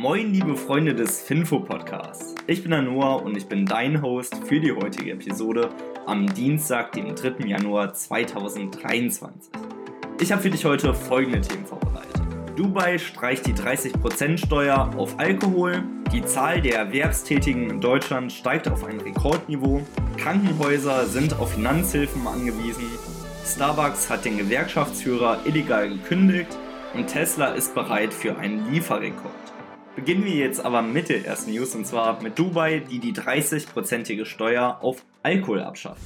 Moin, liebe Freunde des Finfo Podcasts. Ich bin Anoa und ich bin dein Host für die heutige Episode am Dienstag, dem 3. Januar 2023. Ich habe für dich heute folgende Themen vorbereitet. Dubai streicht die 30% Steuer auf Alkohol, die Zahl der Erwerbstätigen in Deutschland steigt auf ein Rekordniveau, Krankenhäuser sind auf Finanzhilfen angewiesen, Starbucks hat den Gewerkschaftsführer illegal gekündigt und Tesla ist bereit für einen Lieferrekord. Beginnen wir jetzt aber mit der ersten News und zwar mit Dubai, die die 30-prozentige Steuer auf Alkohol abschafft.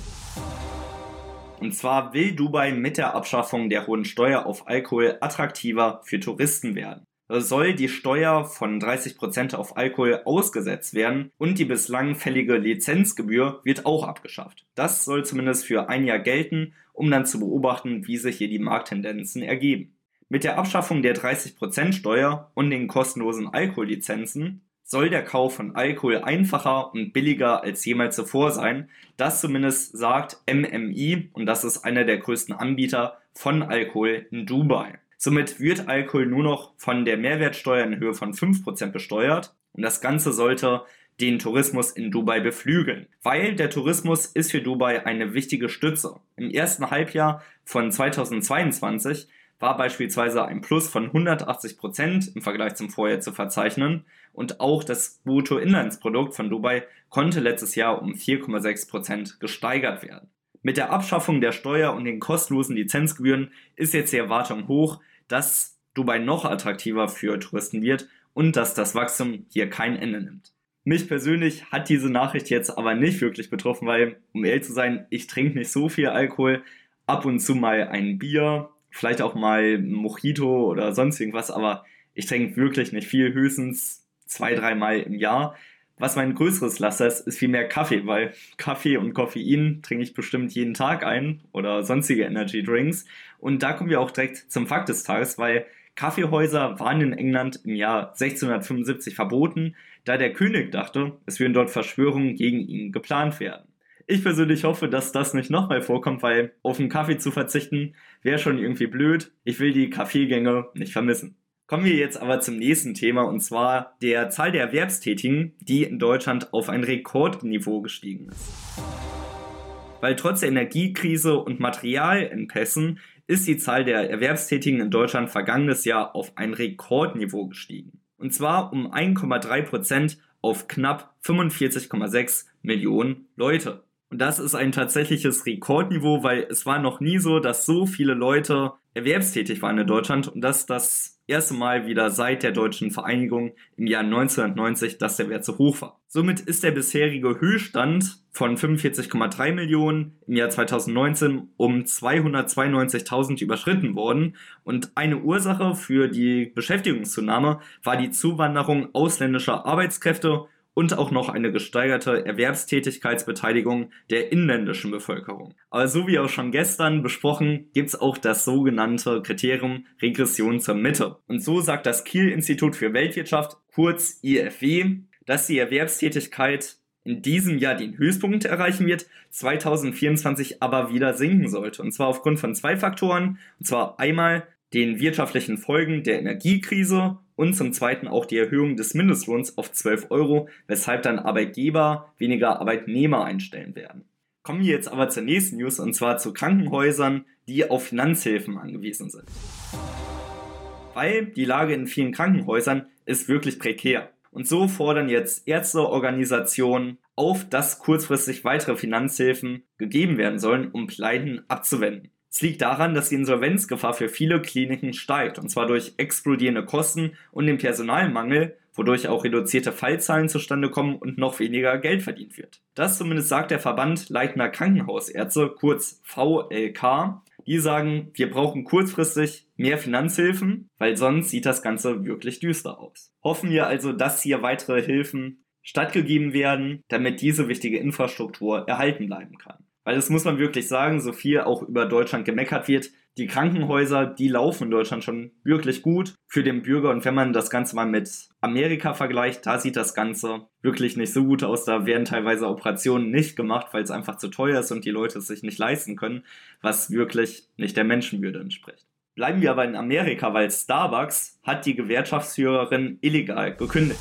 Und zwar will Dubai mit der Abschaffung der hohen Steuer auf Alkohol attraktiver für Touristen werden. Soll die Steuer von 30% auf Alkohol ausgesetzt werden und die bislang fällige Lizenzgebühr wird auch abgeschafft. Das soll zumindest für ein Jahr gelten, um dann zu beobachten, wie sich hier die Markttendenzen ergeben. Mit der Abschaffung der 30% Steuer und den kostenlosen Alkohollizenzen soll der Kauf von Alkohol einfacher und billiger als jemals zuvor sein. Das zumindest sagt MMI und das ist einer der größten Anbieter von Alkohol in Dubai. Somit wird Alkohol nur noch von der Mehrwertsteuer in Höhe von 5% besteuert und das Ganze sollte den Tourismus in Dubai beflügeln, weil der Tourismus ist für Dubai eine wichtige Stütze. Im ersten Halbjahr von 2022 war beispielsweise ein Plus von 180 Prozent im Vergleich zum Vorjahr zu verzeichnen und auch das Bruttoinlandsprodukt von Dubai konnte letztes Jahr um 4,6 Prozent gesteigert werden. Mit der Abschaffung der Steuer und den kostenlosen Lizenzgebühren ist jetzt die Erwartung hoch, dass Dubai noch attraktiver für Touristen wird und dass das Wachstum hier kein Ende nimmt. Mich persönlich hat diese Nachricht jetzt aber nicht wirklich betroffen, weil, um ehrlich zu sein, ich trinke nicht so viel Alkohol, ab und zu mal ein Bier, vielleicht auch mal Mojito oder sonst irgendwas, aber ich trinke wirklich nicht viel, höchstens zwei, dreimal im Jahr. Was mein größeres Laster ist, ist vielmehr Kaffee, weil Kaffee und Koffein trinke ich bestimmt jeden Tag ein oder sonstige Energy Drinks. Und da kommen wir auch direkt zum Fakt des Tages, weil Kaffeehäuser waren in England im Jahr 1675 verboten, da der König dachte, es würden dort Verschwörungen gegen ihn geplant werden. Ich persönlich hoffe, dass das nicht nochmal vorkommt, weil auf den Kaffee zu verzichten wäre schon irgendwie blöd. Ich will die Kaffeegänge nicht vermissen. Kommen wir jetzt aber zum nächsten Thema und zwar der Zahl der Erwerbstätigen, die in Deutschland auf ein Rekordniveau gestiegen ist. Weil trotz der Energiekrise und Materialengpässen ist die Zahl der Erwerbstätigen in Deutschland vergangenes Jahr auf ein Rekordniveau gestiegen. Und zwar um 1,3 Prozent auf knapp 45,6 Millionen Leute. Und das ist ein tatsächliches Rekordniveau, weil es war noch nie so, dass so viele Leute erwerbstätig waren in Deutschland und dass das erste Mal wieder seit der deutschen Vereinigung im Jahr 1990, dass der Wert so hoch war. Somit ist der bisherige Höchststand von 45,3 Millionen im Jahr 2019 um 292.000 überschritten worden und eine Ursache für die Beschäftigungszunahme war die Zuwanderung ausländischer Arbeitskräfte und auch noch eine gesteigerte Erwerbstätigkeitsbeteiligung der inländischen Bevölkerung. Aber so wie auch schon gestern besprochen, gibt es auch das sogenannte Kriterium Regression zur Mitte. Und so sagt das Kiel-Institut für Weltwirtschaft, kurz IFW, dass die Erwerbstätigkeit in diesem Jahr den Höchstpunkt erreichen wird, 2024 aber wieder sinken sollte. Und zwar aufgrund von zwei Faktoren. Und zwar einmal den wirtschaftlichen Folgen der Energiekrise und zum Zweiten auch die Erhöhung des Mindestlohns auf 12 Euro, weshalb dann Arbeitgeber weniger Arbeitnehmer einstellen werden. Kommen wir jetzt aber zur nächsten News und zwar zu Krankenhäusern, die auf Finanzhilfen angewiesen sind. Weil die Lage in vielen Krankenhäusern ist wirklich prekär. Und so fordern jetzt Ärzteorganisationen auf, dass kurzfristig weitere Finanzhilfen gegeben werden sollen, um Pleiten abzuwenden. Es liegt daran, dass die Insolvenzgefahr für viele Kliniken steigt, und zwar durch explodierende Kosten und den Personalmangel, wodurch auch reduzierte Fallzahlen zustande kommen und noch weniger Geld verdient wird. Das zumindest sagt der Verband Leitner Krankenhausärzte, kurz VLK. Die sagen, wir brauchen kurzfristig mehr Finanzhilfen, weil sonst sieht das Ganze wirklich düster aus. Hoffen wir also, dass hier weitere Hilfen stattgegeben werden, damit diese wichtige Infrastruktur erhalten bleiben kann. Weil das muss man wirklich sagen, so viel auch über Deutschland gemeckert wird. Die Krankenhäuser, die laufen in Deutschland schon wirklich gut für den Bürger. Und wenn man das Ganze mal mit Amerika vergleicht, da sieht das Ganze wirklich nicht so gut aus. Da werden teilweise Operationen nicht gemacht, weil es einfach zu teuer ist und die Leute es sich nicht leisten können, was wirklich nicht der Menschenwürde entspricht. Bleiben wir aber in Amerika, weil Starbucks hat die Gewerkschaftsführerin illegal gekündigt.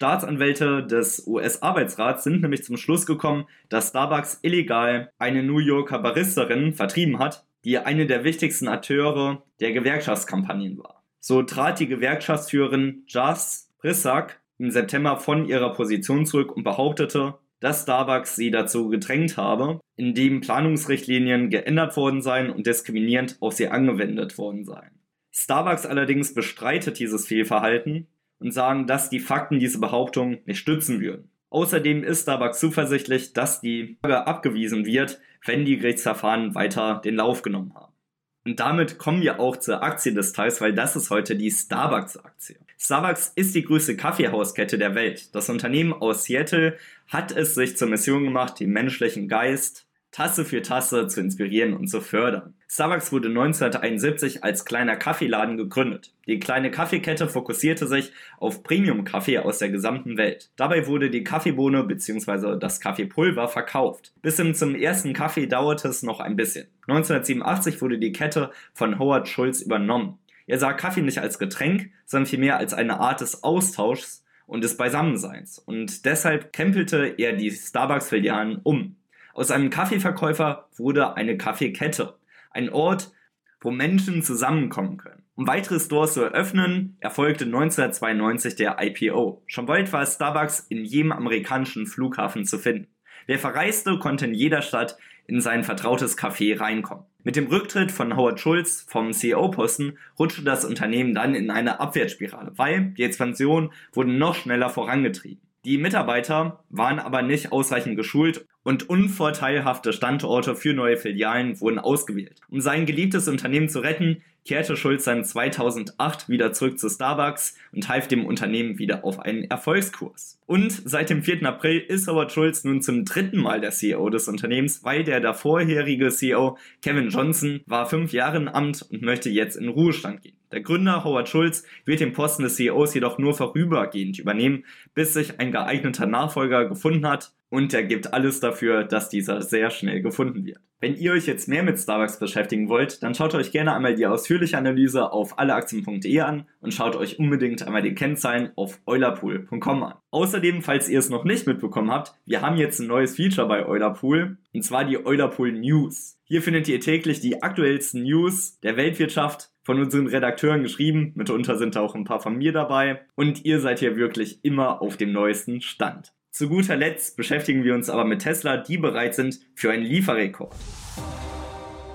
Staatsanwälte des US-Arbeitsrats sind nämlich zum Schluss gekommen, dass Starbucks illegal eine New Yorker Baristerin vertrieben hat, die eine der wichtigsten Akteure der Gewerkschaftskampagnen war. So trat die Gewerkschaftsführerin Jas Brissack im September von ihrer Position zurück und behauptete, dass Starbucks sie dazu gedrängt habe, indem Planungsrichtlinien geändert worden seien und diskriminierend auf sie angewendet worden seien. Starbucks allerdings bestreitet dieses Fehlverhalten und sagen, dass die Fakten diese Behauptung nicht stützen würden. Außerdem ist Starbucks zuversichtlich, dass die Frage abgewiesen wird, wenn die Gerichtsverfahren weiter den Lauf genommen haben. Und damit kommen wir auch zur Aktie des Tages, weil das ist heute die Starbucks-Aktie. Starbucks ist die größte Kaffeehauskette der Welt. Das Unternehmen aus Seattle hat es sich zur Mission gemacht, den menschlichen Geist Tasse für Tasse zu inspirieren und zu fördern. Starbucks wurde 1971 als kleiner Kaffeeladen gegründet. Die kleine Kaffeekette fokussierte sich auf Premium-Kaffee aus der gesamten Welt. Dabei wurde die Kaffeebohne bzw. das Kaffeepulver verkauft. Bis hin zum ersten Kaffee dauerte es noch ein bisschen. 1987 wurde die Kette von Howard Schulz übernommen. Er sah Kaffee nicht als Getränk, sondern vielmehr als eine Art des Austauschs und des Beisammenseins. Und deshalb krempelte er die Starbucks-Filialen um. Aus einem Kaffeeverkäufer wurde eine Kaffeekette. Ein Ort, wo Menschen zusammenkommen können. Um weitere Stores zu eröffnen, erfolgte 1992 der IPO. Schon bald war Starbucks in jedem amerikanischen Flughafen zu finden. Wer verreiste, konnte in jeder Stadt in sein vertrautes Café reinkommen. Mit dem Rücktritt von Howard Schulz vom CEO-Posten rutschte das Unternehmen dann in eine Abwärtsspirale, weil die Expansion wurde noch schneller vorangetrieben. Die Mitarbeiter waren aber nicht ausreichend geschult und unvorteilhafte Standorte für neue Filialen wurden ausgewählt. Um sein geliebtes Unternehmen zu retten, kehrte Schulz dann 2008 wieder zurück zu Starbucks und half dem Unternehmen wieder auf einen Erfolgskurs. Und seit dem 4. April ist Howard Schulz nun zum dritten Mal der CEO des Unternehmens, weil der davorherige CEO Kevin Johnson war fünf Jahre im Amt und möchte jetzt in Ruhestand gehen. Der Gründer Howard Schulz wird den Posten des CEOs jedoch nur vorübergehend übernehmen, bis sich ein geeigneter Nachfolger gefunden hat und er gibt alles dafür, dass dieser sehr schnell gefunden wird. Wenn ihr euch jetzt mehr mit Starbucks beschäftigen wollt, dann schaut euch gerne einmal die ausführliche Analyse auf alleaktien.de an und schaut euch unbedingt einmal die Kennzahlen auf eulerpool.com an. Außerdem, falls ihr es noch nicht mitbekommen habt, wir haben jetzt ein neues Feature bei Eulerpool und zwar die Eulerpool News. Hier findet ihr täglich die aktuellsten News der Weltwirtschaft von unseren Redakteuren geschrieben. Mitunter sind da auch ein paar von mir dabei. Und ihr seid hier wirklich immer auf dem neuesten Stand. Zu guter Letzt beschäftigen wir uns aber mit Tesla, die bereit sind für einen Lieferrekord.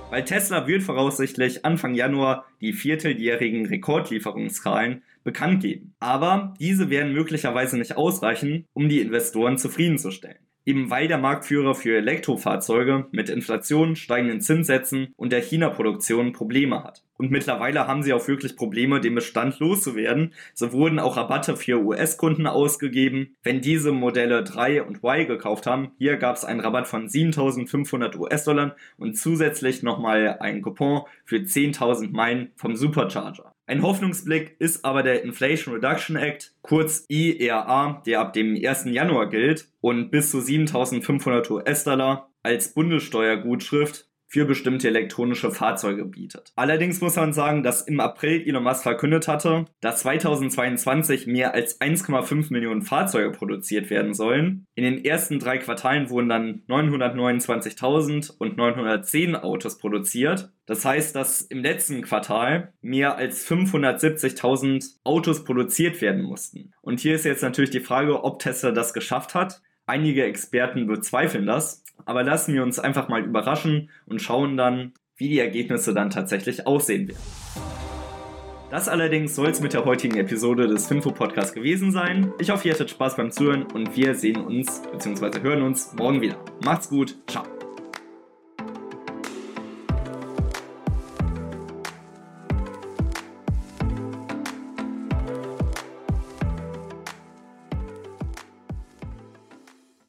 Weil Tesla wird voraussichtlich Anfang Januar die vierteljährigen Rekordlieferungszahlen bekannt geben. Aber diese werden möglicherweise nicht ausreichen, um die Investoren zufriedenzustellen eben weil der Marktführer für Elektrofahrzeuge mit Inflation, steigenden Zinssätzen und der China-Produktion Probleme hat. Und mittlerweile haben sie auch wirklich Probleme, den Bestand loszuwerden. So wurden auch Rabatte für US-Kunden ausgegeben, wenn diese Modelle 3 und Y gekauft haben. Hier gab es einen Rabatt von 7.500 US-Dollar und zusätzlich nochmal einen Coupon für 10.000 Meilen vom Supercharger. Ein Hoffnungsblick ist aber der Inflation Reduction Act, kurz IRA, der ab dem 1. Januar gilt und bis zu 7.500 US-Dollar als Bundessteuergutschrift für bestimmte elektronische Fahrzeuge bietet. Allerdings muss man sagen, dass im April Elon Musk verkündet hatte, dass 2022 mehr als 1,5 Millionen Fahrzeuge produziert werden sollen. In den ersten drei Quartalen wurden dann 929.000 und 910 Autos produziert. Das heißt, dass im letzten Quartal mehr als 570.000 Autos produziert werden mussten. Und hier ist jetzt natürlich die Frage, ob Tesla das geschafft hat. Einige Experten bezweifeln das, aber lassen wir uns einfach mal überraschen und schauen dann, wie die Ergebnisse dann tatsächlich aussehen werden. Das allerdings soll es mit der heutigen Episode des Finfo Podcasts gewesen sein. Ich hoffe, ihr hattet Spaß beim Zuhören und wir sehen uns bzw. hören uns morgen wieder. Macht's gut, ciao.